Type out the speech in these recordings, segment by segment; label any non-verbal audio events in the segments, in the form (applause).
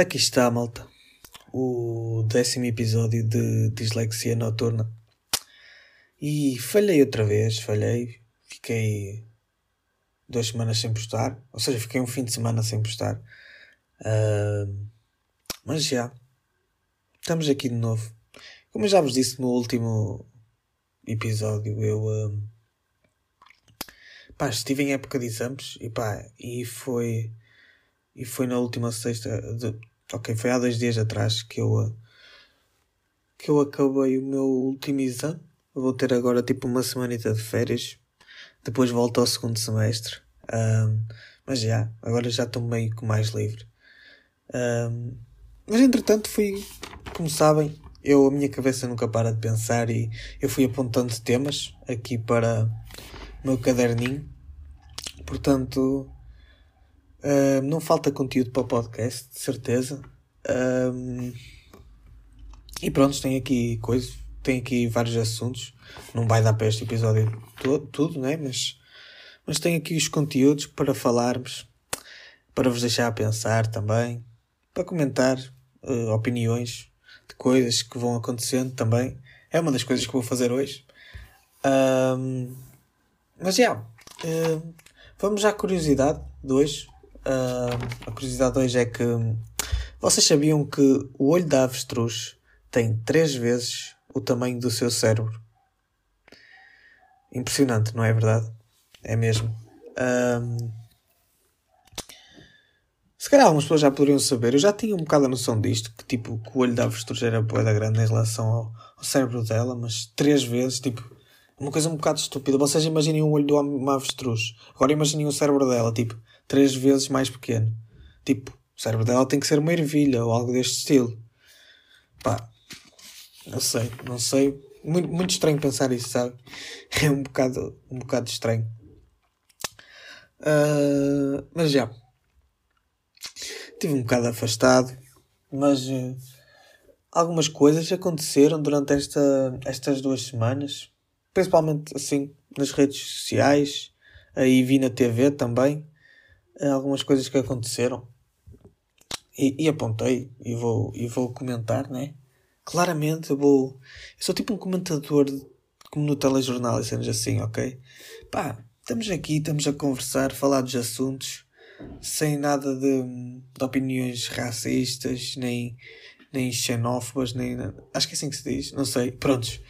Aqui está, malta. O décimo episódio de Dislexia Noturna. E falhei outra vez, falhei. Fiquei duas semanas sem postar. Ou seja, fiquei um fim de semana sem postar. Uh, mas já. Estamos aqui de novo. Como eu já vos disse no último episódio, eu. Uh, pá, estive em época de exames e pá, e foi e foi na última sexta, de, ok, foi há dois dias atrás que eu, que eu acabei o meu último exame. Vou ter agora tipo uma semanita de férias. Depois volto ao segundo semestre. Um, mas já, agora já estou meio que mais livre. Um, mas entretanto fui, como sabem, eu a minha cabeça nunca para de pensar e eu fui apontando temas aqui para o meu caderninho. Portanto, Uh, não falta conteúdo para o podcast, de certeza. E pronto, tem aqui coisas, tem aqui vários assuntos. Não vai dar para este episódio todo, tudo, né? Mas, mas tem aqui os conteúdos para falarmos, para vos deixar a pensar também, para comentar uh, opiniões de coisas que vão acontecendo também. É uma das coisas que vou fazer hoje. Um, mas já, yeah, uh, vamos à curiosidade de hoje. Uh, a curiosidade hoje é que vocês sabiam que o olho da avestruz tem três vezes o tamanho do seu cérebro? Impressionante, não é verdade? É mesmo. Um, se calhar algumas pessoas já poderiam saber, eu já tinha um bocado a noção disto, que tipo, que o olho da avestruz era boeda grande em relação ao, ao, cérebro dela, mas três vezes, tipo, uma coisa um bocado estúpida. Vocês imaginem o olho de uma avestruz, agora imaginem o cérebro dela, tipo, três vezes mais pequeno. Tipo, o cérebro dela tem que ser uma ervilha ou algo deste estilo. Pá, não sei, não sei. Muito, muito estranho pensar isso, sabe? (laughs) É um bocado, um bocado estranho. Uh, mas já. Estive um bocado afastado, mas uh, algumas coisas aconteceram durante esta, estas duas semanas, principalmente assim nas redes sociais, aí vi na TV também algumas coisas que aconteceram e, e, apontei e vou, e vou comentar, né? Claramente eu vou. Eu sou tipo um comentador como no telejornal e cenas assim, ok? Pá, estamos aqui, estamos a conversar, falar dos assuntos sem nada de, de opiniões racistas, nem, nem xenófobas, nem. Acho que é assim que se diz, não sei, prontos.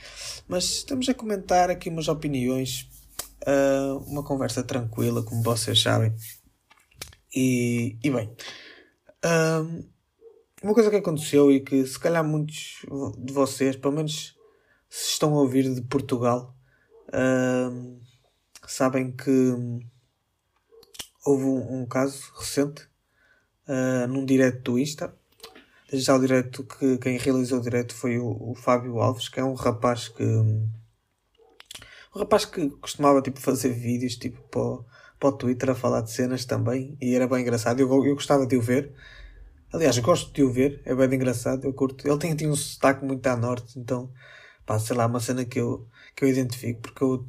Mas estamos a comentar aqui umas opiniões, uh, uma conversa tranquila, como vocês sabem. E, e bem, um, uma coisa que aconteceu e que se calhar muitos de vocês, pelo menos se estão a ouvir de Portugal, um, sabem que houve um, um caso recente uh, num direto do Insta. Já o direto que quem realizou o direto foi o, o Fábio Alves, que é um rapaz que um rapaz que costumava tipo fazer vídeos tipo para para o Twitter a falar de cenas também e era bem engraçado. Eu, eu gostava de o ver. Aliás, gosto de o ver, é bem engraçado, eu curto. Ele tem, tem um sotaque muito à norte, então, pá, sei lá, uma cena que eu, que eu identifico, porque eu,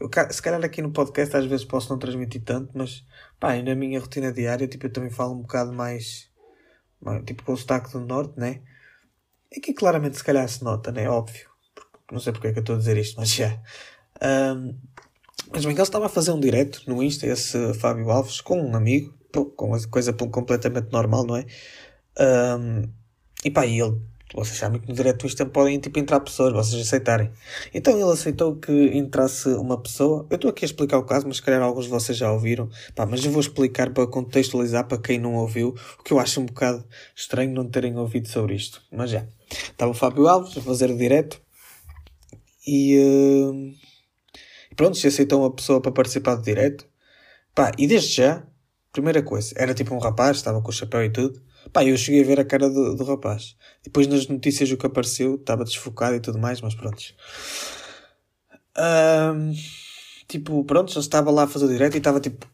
eu, se calhar aqui no podcast às vezes posso não transmitir tanto, mas, pá, na minha rotina diária, tipo, eu também falo um bocado mais, tipo, com o sotaque do norte, né? E que claramente se calhar se nota, né? Óbvio. Não sei porque é que eu estou a dizer isto, mas já. Um, mas bem ele estava a fazer um direto no Insta, esse Fábio Alves, com um amigo, com uma coisa completamente normal, não é? Um, e pá, e ele, vocês sabem que no direto do podem tipo, entrar pessoas, vocês aceitarem. Então ele aceitou que entrasse uma pessoa. Eu estou aqui a explicar o caso, mas se calhar alguns de vocês já ouviram. Pá, mas eu vou explicar para contextualizar para quem não ouviu, o que eu acho um bocado estranho não terem ouvido sobre isto. Mas já. Estava o Fábio Alves a fazer o direto e. Uh pronto, se aceitou uma pessoa para participar do direto. Pá, e desde já, primeira coisa, era tipo um rapaz, estava com o chapéu e tudo. Pá, eu cheguei a ver a cara do, do rapaz. Depois nas notícias o que apareceu, estava desfocado e tudo mais, mas pronto. Um, tipo, pronto, já estava lá a fazer direto e estava tipo,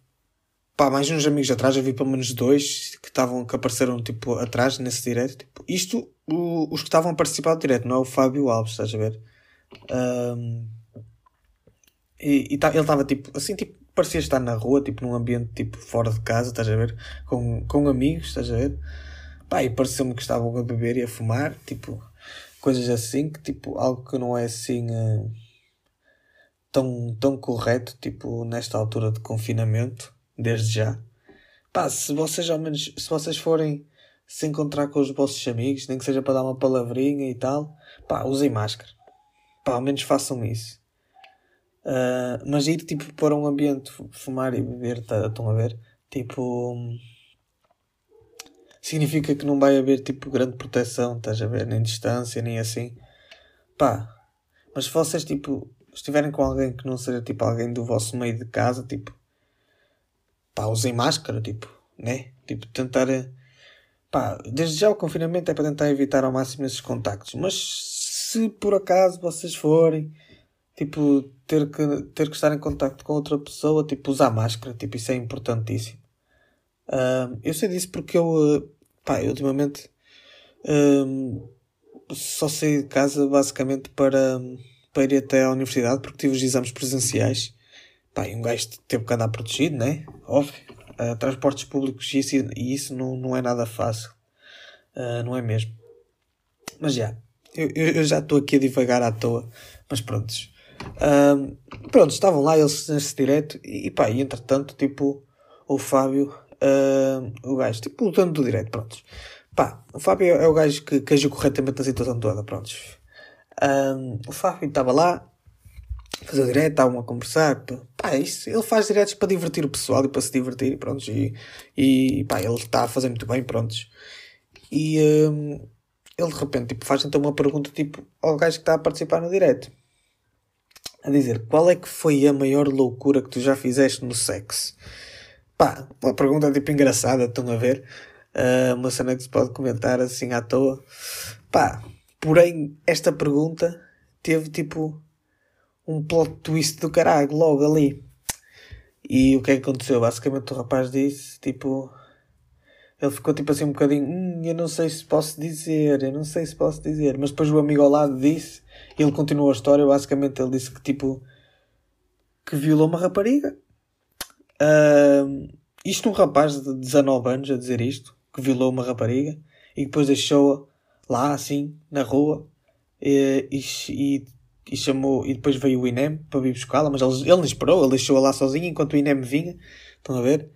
pá, mais uns amigos atrás, eu vi pelo menos dois que estavam, que apareceram tipo atrás nesse direto. Tipo, isto, o, os que estavam a participar do direto, não é o Fábio Alves, estás a ver? Um, e, e tá, ele estava tipo, assim, tipo, parecia estar na rua, tipo, num ambiente tipo fora de casa, estás a ver? Com, com amigos, estás a ver? Pá, e pareceu-me que estavam a beber e a fumar, tipo, coisas assim, que tipo, algo que não é assim uh, tão, tão correto, tipo, nesta altura de confinamento, desde já. Pá, se vocês ao menos, se vocês forem se encontrar com os vossos amigos, nem que seja para dar uma palavrinha e tal, pá, usem máscara. Pá, ao menos façam isso. Uh, mas ir tipo para um ambiente fumar e beber, tá, estão a ver? Tipo. Significa que não vai haver tipo grande proteção, estás a ver? Nem distância, nem assim. Pá. Mas se vocês tipo estiverem com alguém que não seja tipo alguém do vosso meio de casa, tipo. Pá, usem máscara, tipo, né? Tipo, tentar Pá, desde já o confinamento é para tentar evitar ao máximo esses contactos. Mas se por acaso vocês forem, tipo, ter que, ter que estar em contacto com outra pessoa, tipo, usar máscara, tipo, isso é importantíssimo. Eu sei disso porque eu, uh, pá, eu ultimamente uh, só saí de casa basicamente para, para ir até à universidade porque tive os exames presenciais. Pá, e um gajo teve que andar protegido, né? Óbvio uh, transportes públicos isso, e isso não, não é nada fácil. Uh, não é mesmo? Mas já, eu, eu já estou aqui a divagar à toa. Mas prontos. Uh, pronto, estavam lá eles nesse direto e pá, e entretanto, tipo, o Fábio, o gajo, tipo, o dono do direto, prontos. Pá, o Fábio é, é o gajo que, que agiu corretamente na situação toda, prontos. o Fábio estava lá, fazer direto, estavam a conversar. Pá, isso, ele faz diretos para divertir o pessoal e para se divertir, pronto. E, e pá, ele está a fazer muito bem, prontos. E um, ele de repente tipo, faz então uma pergunta tipo, ao gajo que está a participar no direto. A dizer, qual é que foi a maior loucura que tu já fizeste no sexo? Pá, uma pergunta tipo engraçada, estão a ver? Uh, uma cena que se pode comentar assim à toa. Pá, porém, esta pergunta teve tipo um plot twist do caralho logo ali. E o que é que aconteceu? Basicamente o rapaz disse, tipo, ele ficou tipo assim um bocadinho, hum, eu não sei se posso dizer, eu não sei se posso dizer, mas depois o amigo ao lado disse, ele continuou a história, basicamente ele disse que tipo, que violou uma rapariga. Uh, isto um rapaz de 19 anos a dizer isto, que violou uma rapariga, e depois deixou-a lá assim, na rua, e, e, e e chamou e depois veio o INEM para vir buscá-la, mas ele, ele não esperou, ele deixou-a lá sozinho enquanto o INEM vinha. Estão a ver?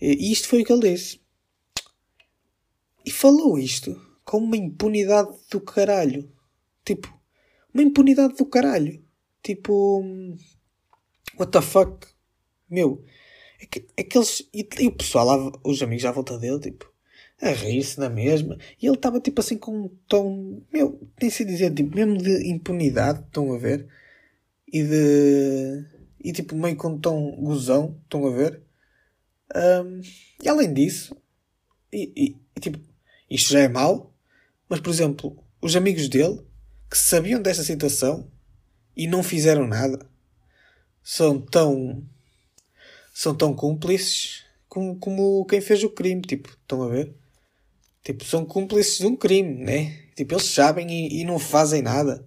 E isto foi o que ele disse. E falou isto com uma impunidade do caralho. Tipo, uma impunidade do caralho. Tipo, what the fuck? Meu, é que, é eles. E, e o pessoal lá, os amigos à volta dele, tipo, a rir-se na mesma. E ele estava tipo assim com um tom, meu, tem se dizer, tipo, mesmo de impunidade, estão a ver? E de. E tipo, meio com um tom gozão, estão a ver? Um, e além disso, e, e, tipo, isto já é mau, mas por exemplo, os amigos dele que sabiam desta situação e não fizeram nada são tão são tão cúmplices como, como quem fez o crime, tipo, estão a ver? Tipo, são cúmplices de um crime, né? Tipo, eles sabem e, e não fazem nada.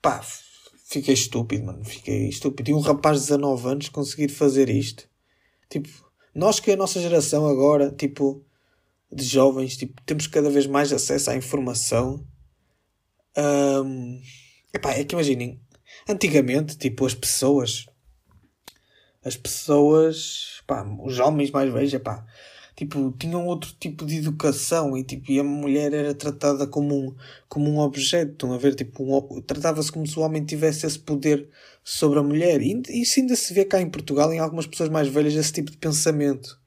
Pá, fiquei estúpido, mano. Fiquei estúpido. E um rapaz de 19 anos conseguir fazer isto. Tipo, nós que a nossa geração agora, tipo, de jovens, tipo, temos cada vez mais acesso à informação. Um, epá, é que imaginem, antigamente, tipo, as pessoas, as pessoas, pá, os homens mais velhos, epá, tipo, tinham outro tipo de educação e, tipo, e a mulher era tratada como um, como um objeto, a ver? Tipo, um, tratava-se como se o homem tivesse esse poder sobre a mulher. E isso ainda se vê cá em Portugal, em algumas pessoas mais velhas, esse tipo de pensamento.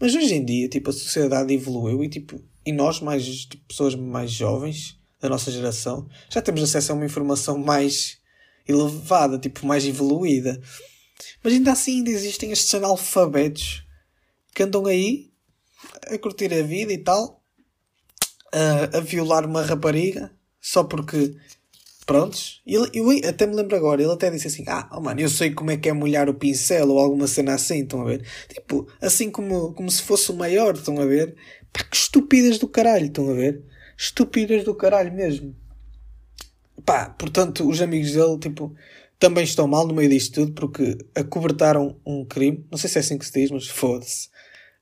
Mas hoje em dia, tipo, a sociedade evoluiu e, tipo, e nós, mais, tipo, pessoas mais jovens, da nossa geração, já temos acesso a uma informação mais elevada, tipo, mais evoluída. Mas ainda assim ainda existem estes analfabetos que andam aí a curtir a vida e tal, a, a violar uma rapariga só porque. Prontos, ele, eu até me lembro agora, ele até disse assim: Ah, oh mano, eu sei como é que é molhar o pincel ou alguma cena assim, estão a ver? Tipo, assim como, como se fosse o maior, estão a ver? Pá, que estúpidas do caralho, estão a ver? Estúpidas do caralho mesmo. Pá, portanto, os amigos dele, tipo, também estão mal no meio disto tudo porque acobertaram um crime. Não sei se é assim que se diz, mas foda-se.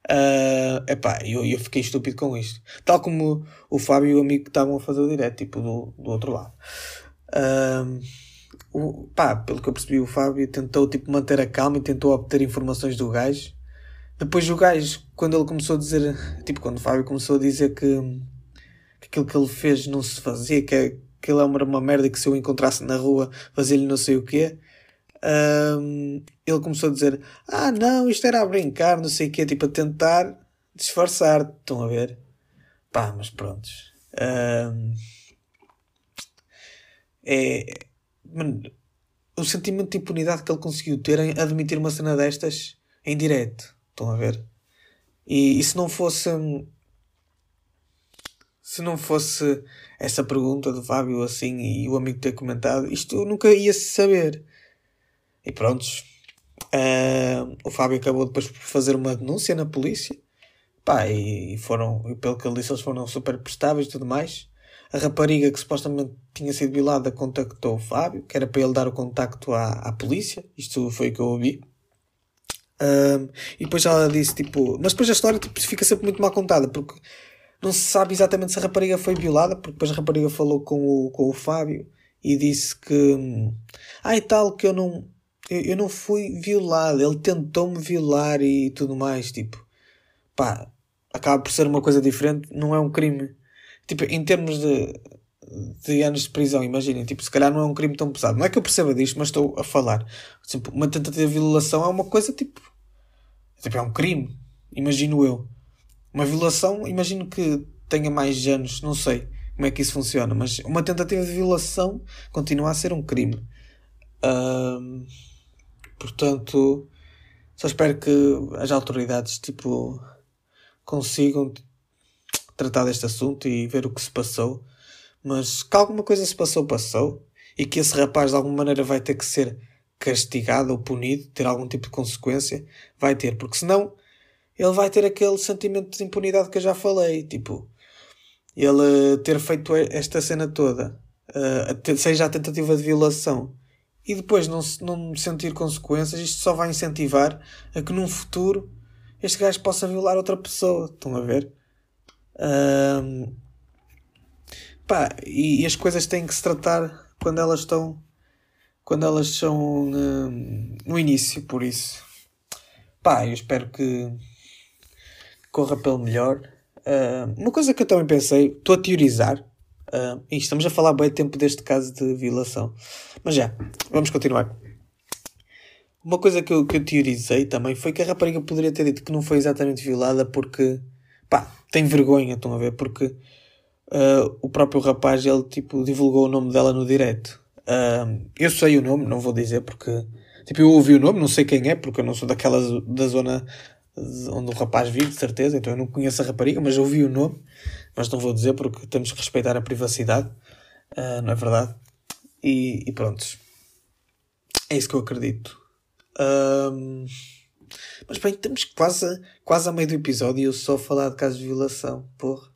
Uh, epá, eu, eu fiquei estúpido com isto. Tal como o Fábio e o amigo que estavam a fazer o direto, tipo, do, do outro lado. O, pá, pelo que eu percebi, o Fábio tentou, tipo, manter a calma e tentou obter informações do gajo. Depois o gajo, quando ele começou a dizer, tipo, quando o Fábio começou a dizer que, que aquilo que ele fez não se fazia, que, que ele era uma merda e que se eu encontrasse na rua fazia-lhe não sei o quê um, ele começou a dizer: Ah, não, isto era a brincar, não sei o quê, tipo a tentar disfarçar. Estão a ver? Pá, mas prontos. Um, é. Mano, o sentimento de impunidade que ele conseguiu ter em admitir uma cena destas em direto. Estão a ver? E, e se não fosse. Se não fosse essa pergunta do Fábio assim e o amigo ter comentado, isto nunca ia saber. E prontos. Uh, o Fábio acabou depois por fazer uma denúncia na polícia. Pá, e foram, pelo que ele disse, eles foram super prestáveis e tudo mais. A rapariga que supostamente tinha sido violada contactou o Fábio, que era para ele dar o contacto à, à polícia. Isto foi o que eu ouvi. Um, e depois ela disse, tipo... Mas depois a história tipo, fica sempre muito mal contada, porque não se sabe exatamente se a rapariga foi violada, porque depois a rapariga falou com o, com o Fábio e disse que... Ah, e tal, que eu não eu, eu não fui violado, ele tentou-me violar e tudo mais, tipo, pá, acaba por ser uma coisa diferente, não é um crime. Tipo, em termos de, de anos de prisão, imaginem, tipo, se calhar não é um crime tão pesado. Não é que eu perceba disto, mas estou a falar. Tipo, uma tentativa de violação é uma coisa tipo. Tipo, é um crime, imagino eu. Uma violação, imagino que tenha mais anos, não sei como é que isso funciona, mas uma tentativa de violação continua a ser um crime. Portanto, só espero que as autoridades tipo consigam tratar deste assunto e ver o que se passou. Mas que alguma coisa se passou, passou. E que esse rapaz de alguma maneira vai ter que ser castigado ou punido, ter algum tipo de consequência, vai ter, porque senão ele vai ter aquele sentimento de impunidade que eu já falei, tipo, ele ter feito esta cena toda, uh, seja a tentativa de violação, e depois não, não sentir consequências, isto só vai incentivar a que num futuro este gajo possa violar outra pessoa. Estão a ver? Um, pá, e, e, as coisas têm que se tratar quando elas estão quando elas são um, no início, por isso. Pá, eu espero que corra pelo melhor. Uh, uma coisa que eu também pensei, estou a teorizar, Uh, e estamos a falar bem tempo deste caso de violação. Mas já, vamos continuar. Uma coisa que eu, que eu teorizei também foi que a rapariga poderia ter dito que não foi exatamente violada porque, pá, tem vergonha, estão a ver? Porque uh, o próprio rapaz, ele, tipo, divulgou o nome dela no direto. Uh, eu sei o nome, não vou dizer porque, tipo, eu ouvi o nome, não sei quem é, porque eu não sou daquela da zona onde o rapaz vive, de certeza, então eu não conheço a rapariga, mas ouvi o nome mas não vou dizer porque temos que respeitar a privacidade, uh, não é verdade? E, e pronto. É isso que eu acredito. Um, mas bem, estamos quase, quase a meio do episódio e eu só falar de casos de violação, porra.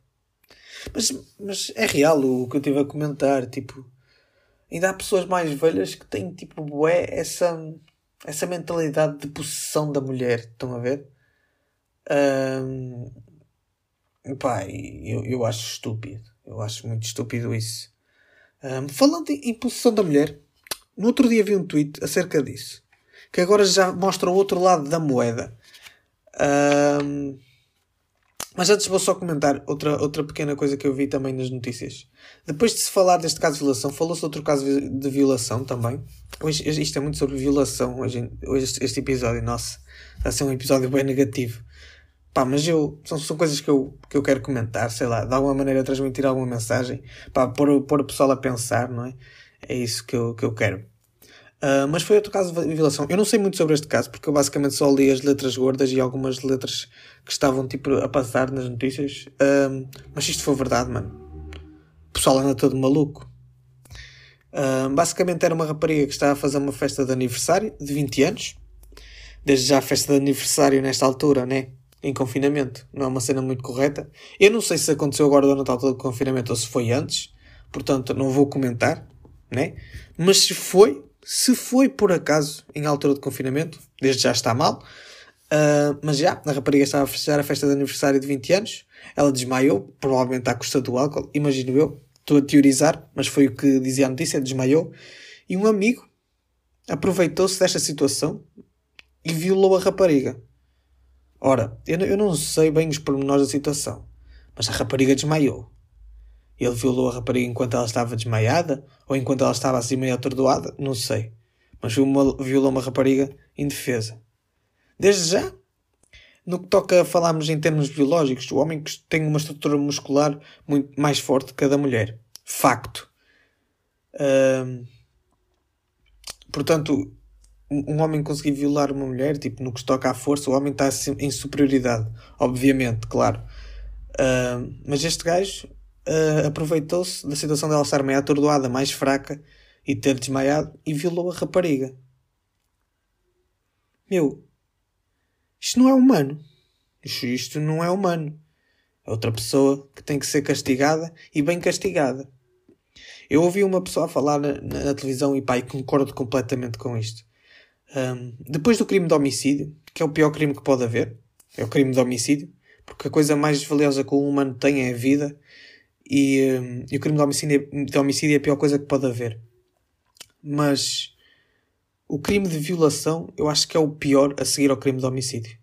Mas, mas é real o que eu estive a comentar, tipo, ainda há pessoas mais velhas que têm, tipo, bué, essa, essa mentalidade de possessão da mulher, estão a ver? Um, Pá, eu, eu acho estúpido. Eu acho muito estúpido isso. Um, falando em posição da mulher, no outro dia vi um tweet acerca disso. Que agora já mostra o outro lado da moeda. Um, mas antes vou só comentar outra, outra pequena coisa que eu vi também nas notícias. Depois de se falar deste caso de violação, falou-se outro caso de violação também. Hoje, isto é muito sobre violação, hoje, hoje este, episódio, nossa, vai ser um episódio bem negativo. Pá, mas eu, são, são coisas que eu, que eu quero comentar, sei lá, de alguma maneira transmitir alguma mensagem, pá, pôr, pôr o pessoal a pensar, não é? É isso que eu, que eu quero. Uh, mas foi outro caso de violação. Eu não sei muito sobre este caso, porque eu basicamente só li as letras gordas e algumas letras que estavam tipo a passar nas notícias. Uh, mas se isto for verdade, mano, o pessoal anda todo maluco. Uh, basicamente era uma rapariga que estava a fazer uma festa de aniversário de 20 anos. Desde já a festa de aniversário nesta altura, né? em confinamento. Não é uma cena muito correta. Eu não sei se aconteceu agora durante a altura do confinamento ou se foi antes, portanto não vou comentar, né? Mas se foi, se foi por acaso em altura de confinamento, desde já está mal. Uh, mas já, a rapariga estava a festejar a festa de aniversário de 20 anos. Ela desmaiou, provavelmente à custa do álcool, imagino eu. Estou a teorizar, mas foi o que dizia a notícia: desmaiou. E um amigo aproveitou-se desta situação e violou a rapariga. Ora, eu, eu não sei bem os pormenores da situação, mas a rapariga desmaiou. Ele violou a rapariga enquanto ela estava desmaiada ou enquanto ela estava assim meio atordoada? Não sei. Mas violou uma rapariga indefesa. Desde já, no que toca a falarmos em termos biológicos, o homem tem uma estrutura muscular muito mais forte que a da mulher. Facto. portanto, um homem conseguir violar uma mulher, tipo, no que toca à força, o homem está em superioridade. Obviamente, claro. Uh, mas este gajo uh, aproveitou-se da situação estar meio atordoada, mais fraca e ter desmaiado e violou a rapariga. Meu, isto não é humano. Isto, isto não é humano. É outra pessoa que tem que ser castigada e bem castigada. Eu ouvi uma pessoa falar na, na televisão e pai concordo completamente com isto. Um, depois do crime de homicídio, que é o pior crime que pode haver, é o crime de homicídio, porque a coisa mais valiosa que um humano tem é a vida, e, um, e o crime de homicídio, de homicídio é a pior coisa que pode haver. Mas o crime de violação eu acho que é o pior a seguir ao crime de homicídio.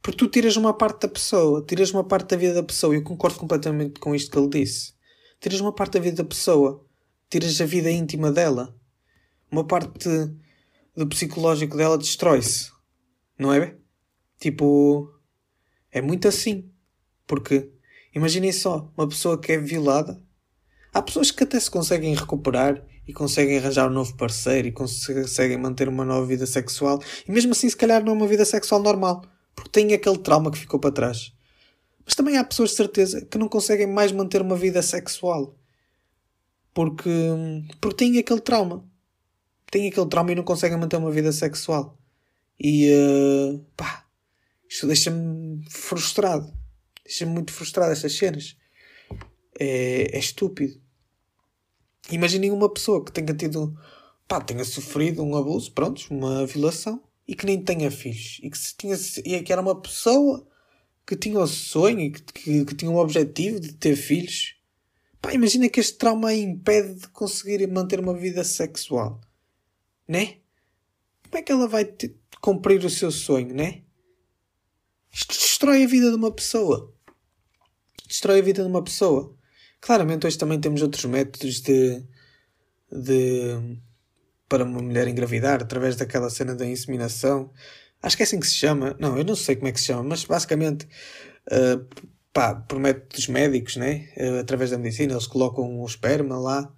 Porque tu tiras uma parte da pessoa, tiras uma parte da vida da pessoa, e eu concordo completamente com isto que ele disse. Tiras uma parte da vida da pessoa, tiras a vida íntima dela, uma parte do psicológico dela destrói-se, não é? Tipo, é muito assim. Porque imaginem só, uma pessoa que é violada, há pessoas que até se conseguem recuperar e conseguem arranjar um novo parceiro e conseguem manter uma nova vida sexual. E mesmo assim, se calhar, não é uma vida sexual normal, porque têm aquele trauma que ficou para trás. Mas também há pessoas de certeza que não conseguem mais manter uma vida sexual porque, porque têm aquele trauma. Têm aquele trauma e não conseguem manter uma vida sexual. E uh, pá, isto deixa-me frustrado. Deixa-me muito frustrado estas cenas. É, é estúpido. Imaginem uma pessoa que tenha tido, pá, tenha sofrido um abuso, pronto, uma violação, e que nem tenha filhos. E que, se tinha, e que era uma pessoa que tinha o sonho e que, que, que tinha o objetivo de ter filhos. Pá, imagina que este trauma impede de conseguir manter uma vida sexual. Né? Como é que ela vai cumprir o seu sonho, né? Isto destrói a vida de uma pessoa. Destrói a vida de uma pessoa. Claramente hoje também temos outros métodos de, de para uma mulher engravidar através daquela cena da inseminação. Acho que é assim que se chama. Não, eu não sei como é que se chama, mas basicamente uh, pá, por métodos médicos, né? Uh, através da medicina, eles colocam o esperma lá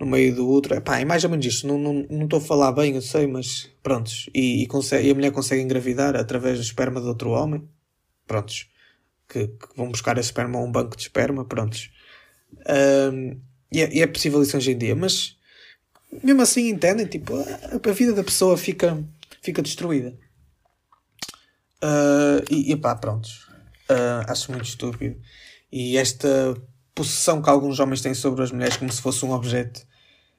no meio do outro. Pá, é mais ou menos isto. Não estou não, não a falar bem, eu sei, mas prontos. E, e, consegue, e a mulher consegue engravidar através do esperma de outro homem. Prontos. Que, que vão buscar esse esperma a um banco de esperma. Prontos. Um, e, é, e, é, possível isso hoje em dia, mas mesmo assim entendem, tipo, a, a vida da pessoa fica, fica destruída. Uh, e, e pá, prontos. Uh, acho muito estúpido. E esta possessão que alguns homens têm sobre as mulheres como se fosse um objeto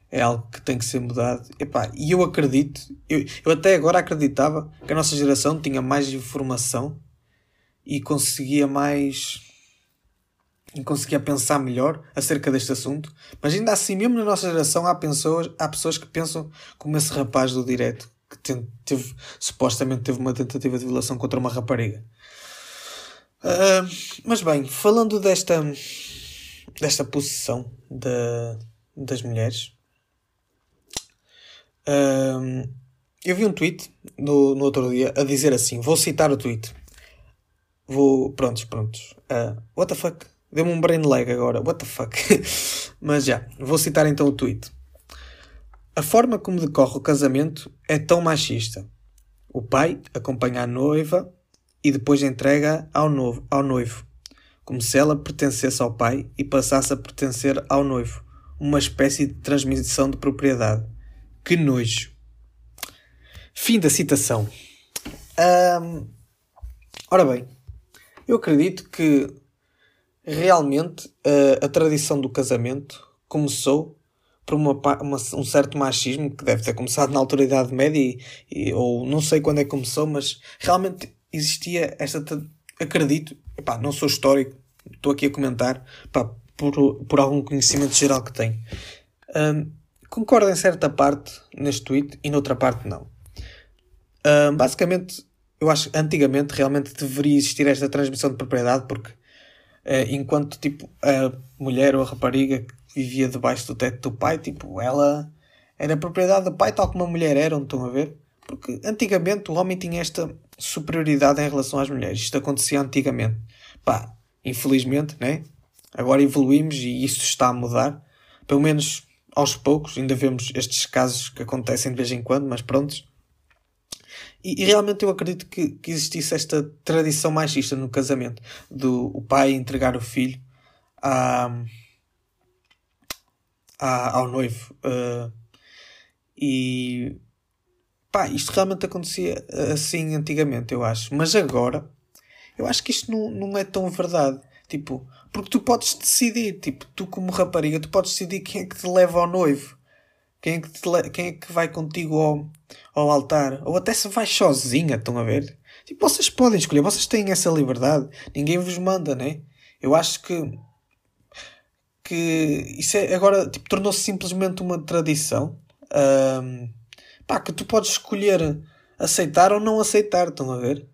é algo que tem que ser mudado. Epá, e eu acredito, eu, eu até agora acreditava que a nossa geração tinha mais informação e conseguia mais e conseguia pensar melhor acerca deste assunto, mas ainda assim, mesmo na nossa geração, há pessoas, há pessoas que pensam como esse rapaz do direto que teve, supostamente teve uma tentativa de violação contra uma rapariga. Uh, mas bem, falando desta desta possessão da, das mulheres, uh, eu vi um tweet no, no outro dia a dizer assim: vou citar o tweet. Vou. Prontos, prontos. Uh, what the fuck? Deu-me um brain lag agora. What the fuck? (laughs) Mas já, vou citar então o tweet. A forma como decorre o casamento é tão machista. O pai acompanha a noiva e depois entrega ao, novo, ao noivo, como se ela pertencesse ao pai e passasse a pertencer ao noivo. Uma espécie de transmissão de propriedade. Que nojo. Fim da citação. Um, ora bem, eu acredito que realmente a, a tradição do casamento começou por uma, uma, um certo machismo que deve ter começado na altura da Idade Média e, e, ou não sei quando é que começou, mas realmente existia esta. Acredito, epá, não sou histórico, estou aqui a comentar epá, por, por algum conhecimento geral que tenho. Um, concordo em certa parte neste tweet e noutra parte não. Um, basicamente, eu acho que antigamente realmente deveria existir esta transmissão de propriedade porque uh, enquanto tipo a mulher ou a rapariga que vivia debaixo do teto do pai, tipo, ela era propriedade do pai tal como a mulher era, não estão a ver? Porque antigamente o homem tinha esta superioridade em relação às mulheres. Isto acontecia antigamente. Pá, infelizmente, né? Agora evoluímos e isso está a mudar. Pelo menos aos poucos. Ainda vemos estes casos que acontecem de vez em quando, mas prontos. E, e realmente eu acredito que, que, existisse esta tradição machista no casamento. Do o pai entregar o filho a, a ao noivo. Uh, e Pá, isto realmente acontecia assim antigamente, eu acho. Mas agora, eu acho que isto não, não é tão verdade. Tipo, porque tu podes decidir, tipo, tu como rapariga, tu podes decidir quem é que te leva ao noivo. Quem é que, te quem é que vai contigo ao, ao altar. Ou até se vais sozinha, estão a ver? Tipo, vocês podem escolher, vocês têm essa liberdade. Ninguém vos manda, né? Eu acho que que isso é, agora tipo, tornou-se simplesmente uma tradição. Um, pá, que tu podes escolher aceitar ou não aceitar, estão a ver?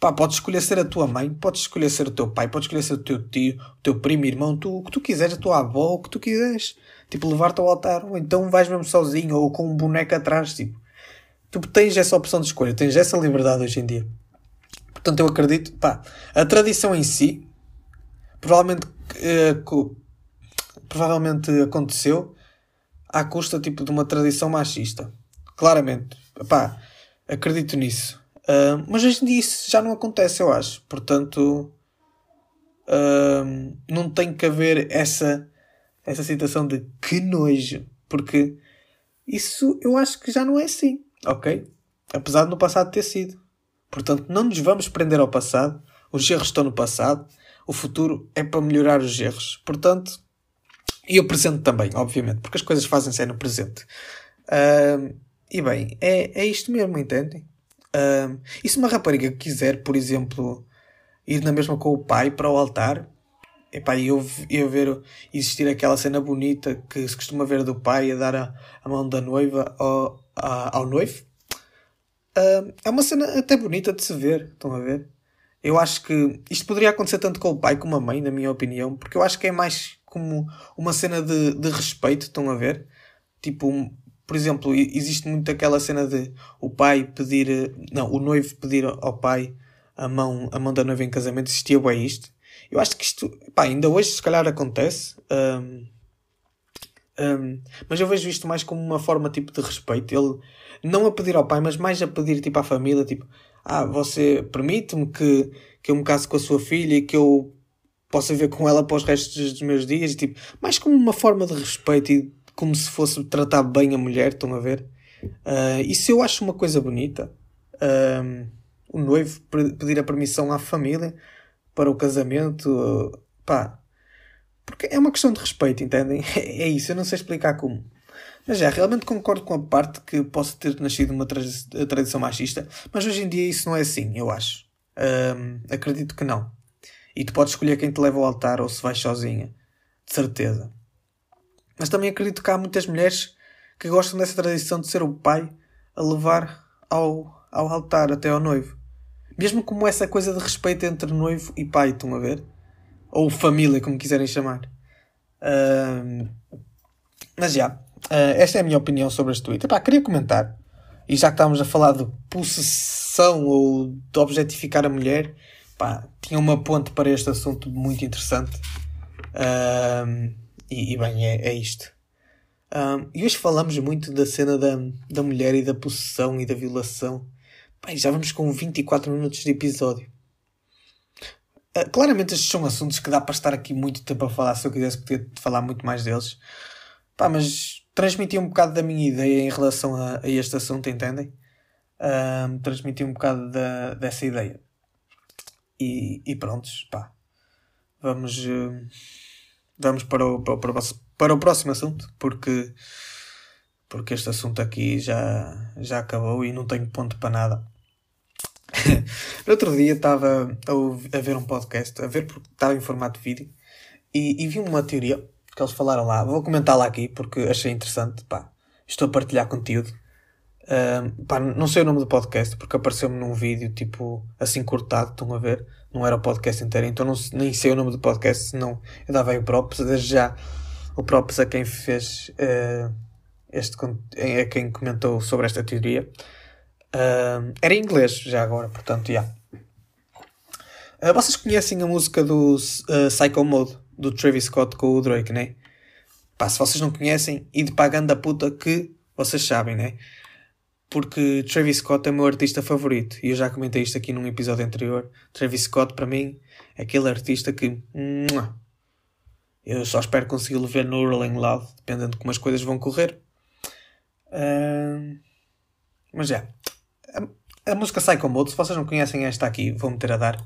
Pá, podes escolher ser a tua mãe, podes escolher ser o teu pai, podes escolher ser o teu tio, o teu primo, irmão, tu, o que tu quiseres, a tua avó, o que tu quiseres. Tipo, levar-te ao altar. Ou então vais mesmo sozinho, ou com um boneco atrás, tipo. Tu tens essa opção de escolha, tens essa liberdade hoje em dia. Portanto, eu acredito, pá, a tradição em si, provavelmente, uh, provavelmente aconteceu à custa tipo, de uma tradição machista. Claramente. Pá, acredito nisso. Uh, mas hoje em dia isso já não acontece, eu acho. Portanto, uh, não tem que haver essa, essa situação de que nojo. Porque isso eu acho que já não é assim. Ok? Apesar de no passado ter sido. Portanto, não nos vamos prender ao passado. Os erros estão no passado. O futuro é para melhorar os erros. Portanto, e o presente também, obviamente, porque as coisas fazem-se no presente. Uh, e bem, é, é isto mesmo, entendem? Uh, e se uma rapariga quiser, por exemplo, ir na mesma com o pai para o altar, epá, eu, eu ver existir aquela cena bonita que se costuma ver do pai a dar a, a mão da noiva ao, a, ao noivo, uh, é uma cena até bonita de se ver, estão a ver? Eu acho que isto poderia acontecer tanto com o pai como a mãe, na minha opinião, porque eu acho que é mais como uma cena de, de respeito, estão a ver? Tipo, por exemplo, existe muito aquela cena de o pai pedir, não, o noivo pedir ao pai a mão, a mão da noiva em casamento, existia bem isto. Eu acho que isto, pá, ainda hoje se calhar acontece, um, um, mas eu vejo isto mais como uma forma tipo de respeito. Ele não a pedir ao pai, mas mais a pedir tipo à família, tipo, ah, você permite-me que, que eu me case com a sua filha e que eu possa viver com ela para os restos dos meus dias, tipo, mais como uma forma de respeito e como se fosse tratar bem a mulher, estão a ver? Uh, isso eu acho uma coisa bonita. Uh, o noivo pedir a permissão à família para o casamento, pá, porque é uma questão de respeito, entendem? (laughs) É, isso, eu não sei explicar como. Mas já, realmente concordo com a parte que possa ter nascido uma tradição machista, mas hoje em dia isso não é assim, eu acho. acredito que não. E tu podes escolher quem te leva ao altar ou se vais sozinha. De certeza. Mas também acredito que há muitas mulheres que gostam dessa tradição de ser o pai a levar ao, ao altar até ao noivo. Mesmo como essa coisa de respeito entre noivo e pai, estão a ver? Ou família, como quiserem chamar. Uh, mas já, uh, esta é a minha opinião sobre este tweet. Epá, queria comentar. E já que estávamos a falar de possessão ou de objetificar a mulher, pá, tinha uma ponte para este assunto muito interessante. Um, e, e, bem, é, é isto. E hoje falamos muito da cena da, da mulher e da possessão e da violação. Pá, já vamos com 24 minutos de episódio. Uh, claramente estes são assuntos que dá para estar aqui muito tempo a falar. Se eu quisesse poder falar muito mais deles. Pá, mas transmiti um bocado da minha ideia em relação a, a este assunto, entendem? Um, transmiti um bocado da, dessa ideia. E, e prontos, pá. Vamos, uh, vamos para o, para, o, para o próximo assunto, porque, porque este assunto aqui já, já acabou e não tenho ponto para nada. (laughs) no outro dia estava a, a ver um podcast, a ver porque estava em formato de vídeo, e, e vi uma teoria que eles falaram lá. Vou comentá-la aqui porque achei interessante. Pá, estou a partilhar conteúdo. Pá, não sei o nome do podcast porque apareceu-me num vídeo tipo assim cortado, estão a ver? Não era o podcast inteiro, então não, nem sei o nome do podcast, senão eu dava aí o props. Desde já, o props a quem fez uh, este, a quem comentou sobre esta teoria. Uh, era em inglês já agora, portanto, já. Yeah. Uh, vocês conhecem a música do uh, Psycho Mode, do Travis Scott com o Drake, né? Pá, se vocês não conhecem, e de pagando a puta que vocês sabem, né? Porque Travis Scott é o meu artista favorito. E eu já comentei isto aqui num episódio anterior. Travis Scott, para mim, é aquele artista que. Eu só espero consegui-lo ver no Rolling Loud, dependendo de como as coisas vão correr. Uh, mas já. A, a música Psycho Mode, se vocês não conhecem esta aqui, vou meter a dar.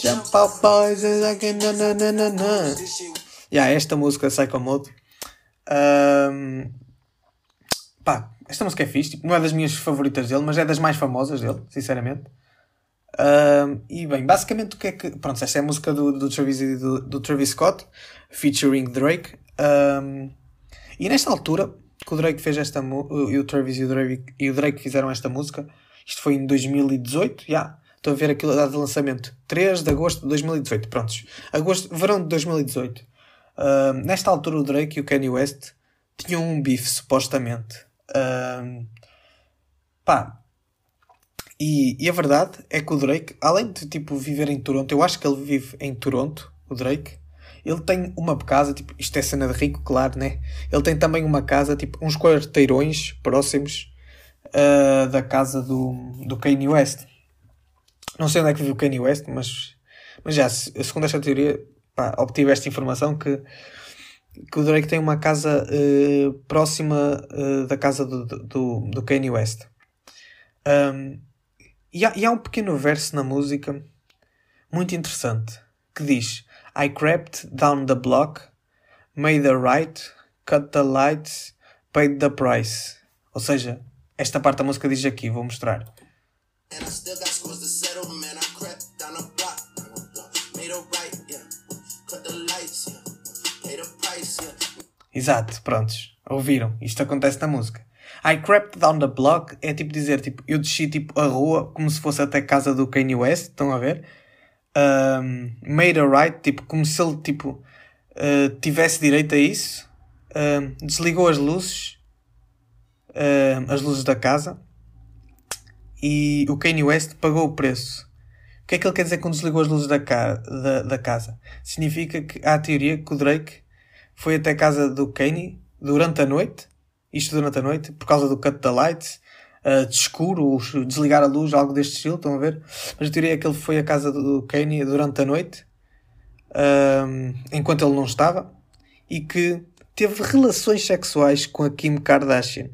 Jump out boys. Yeah, esta música Psycho Mode. Um, pá, esta música é fixe. Tipo, não é das minhas favoritas dele, mas é das mais famosas dele, sinceramente. Um, e bem, basicamente o que é que. Pronto, esta é a música do, do, Travis, do, do Travis Scott, featuring Drake. Um, e nesta altura que o Drake fez esta e o Travis e o Drake, e o Drake fizeram esta música, isto foi em 2018, já. Yeah, estou a ver aquilo a data de lançamento. 3 de agosto de 2018. Prontos. Agosto, verão de 2018. Uh, nesta altura o Drake e o Kanye West tinham um bife, supostamente. Uh, pá, e, e, a verdade é que o Drake, além de tipo viver em Toronto, eu acho que ele vive em Toronto, o Drake. Ele tem uma casa, tipo, isto é cena de rico, claro, né? Ele tem também uma casa, tipo, uns quarteirões próximos uh, da casa do, do Kanye West. Não sei onde é que vive o Kanye West, mas, mas já, segundo esta teoria, pá, obtive esta informação que, que o Drake tem uma casa uh, próxima uh, da casa do, do, do Kanye West. Um, e há, e há um pequeno verso na música muito interessante que diz: I crept down the block, made a right, cut the lights, paid the price. Ou seja, esta parte da música diz aqui, vou mostrar. Exato, prontos. Ouviram? Isto acontece na música. I crept down the block é tipo dizer, tipo, eu desci tipo a rua como se fosse até a casa do Kanye West, estão a ver? Um, made a right, tipo, como se ele tipo uh, tivesse direito a isso. Um, desligou as luzes, uh, as luzes da casa e o Kanye West pagou o preço. O que é que ele quer dizer quando desligou as luzes da, ca da, da casa? Significa que há a teoria que o Drake foi até a casa do Kanye durante a noite isto durante a noite, por causa do cut the lights, uh, de escuro, desligar a luz, algo deste estilo, estão a ver? Mas a teoria é que ele foi à casa do Kanye durante a noite, uh, enquanto ele não estava, e que teve relações sexuais com a Kim Kardashian,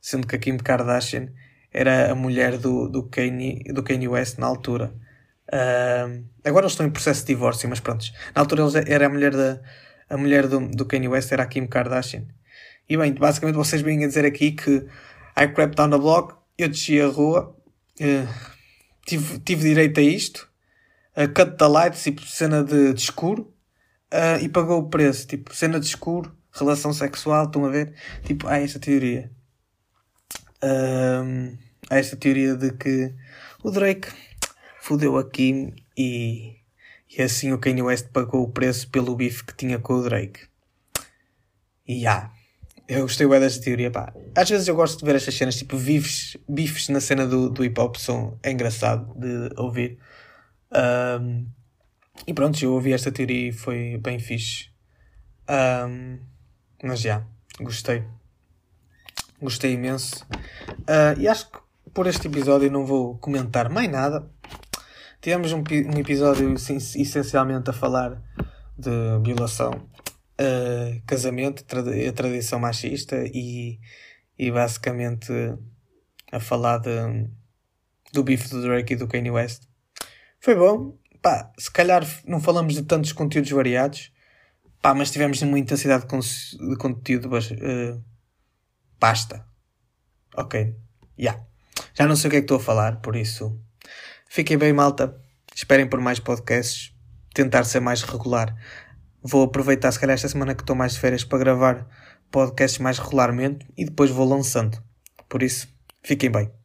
sendo que a Kim Kardashian era a mulher do, do, Kanye, do Kanye West na altura. Uh, agora eles estão em processo de divórcio, mas pronto. Na altura eles, era a mulher, da, a mulher do, do Kanye West, era a Kim Kardashian. E bem, basicamente vocês vêm a dizer aqui que I crept down the block, eu desci a rua, uh, tive, tive direito a isto, uh, cut the lights, tipo cena de, de escuro, uh, e pagou o preço, tipo cena de escuro, relação sexual, estão a ver? Tipo, há esta teoria. Uh, há esta teoria de que o Drake fudeu a Kim e, e assim o Kanye West pagou o preço pelo bife que tinha com o Drake. E há. Yeah eu gostei bem desta teoria, pá. Às vezes eu gosto de ver estas cenas, tipo, bifes, bifes na cena do, do hip hop, são, é engraçado de ouvir. Um, e pronto, eu ouvi esta teoria e foi bem fixe. Um, mas já, gostei. Gostei imenso. Uh, e acho que por este episódio não vou comentar mais nada. Tivemos um, um episódio essencialmente a falar de violação uh, casamento, a tradição machista e, e basicamente a falar de, do bife do Drake e do Kanye West. Foi bom. Pá, se calhar não falamos de tantos conteúdos variados, Pá, mas tivemos uma intensidade de, de conteúdo uh, basta. Ok. Já. Yeah. Já não sei o que é que estou a falar, por isso. Fiquem bem, malta. Esperem por mais podcasts. Tentar ser mais regular. Vou aproveitar, se calhar, esta semana que estou mais de férias para gravar podcasts mais regularmente e depois vou lançando. Por isso, fiquem bem.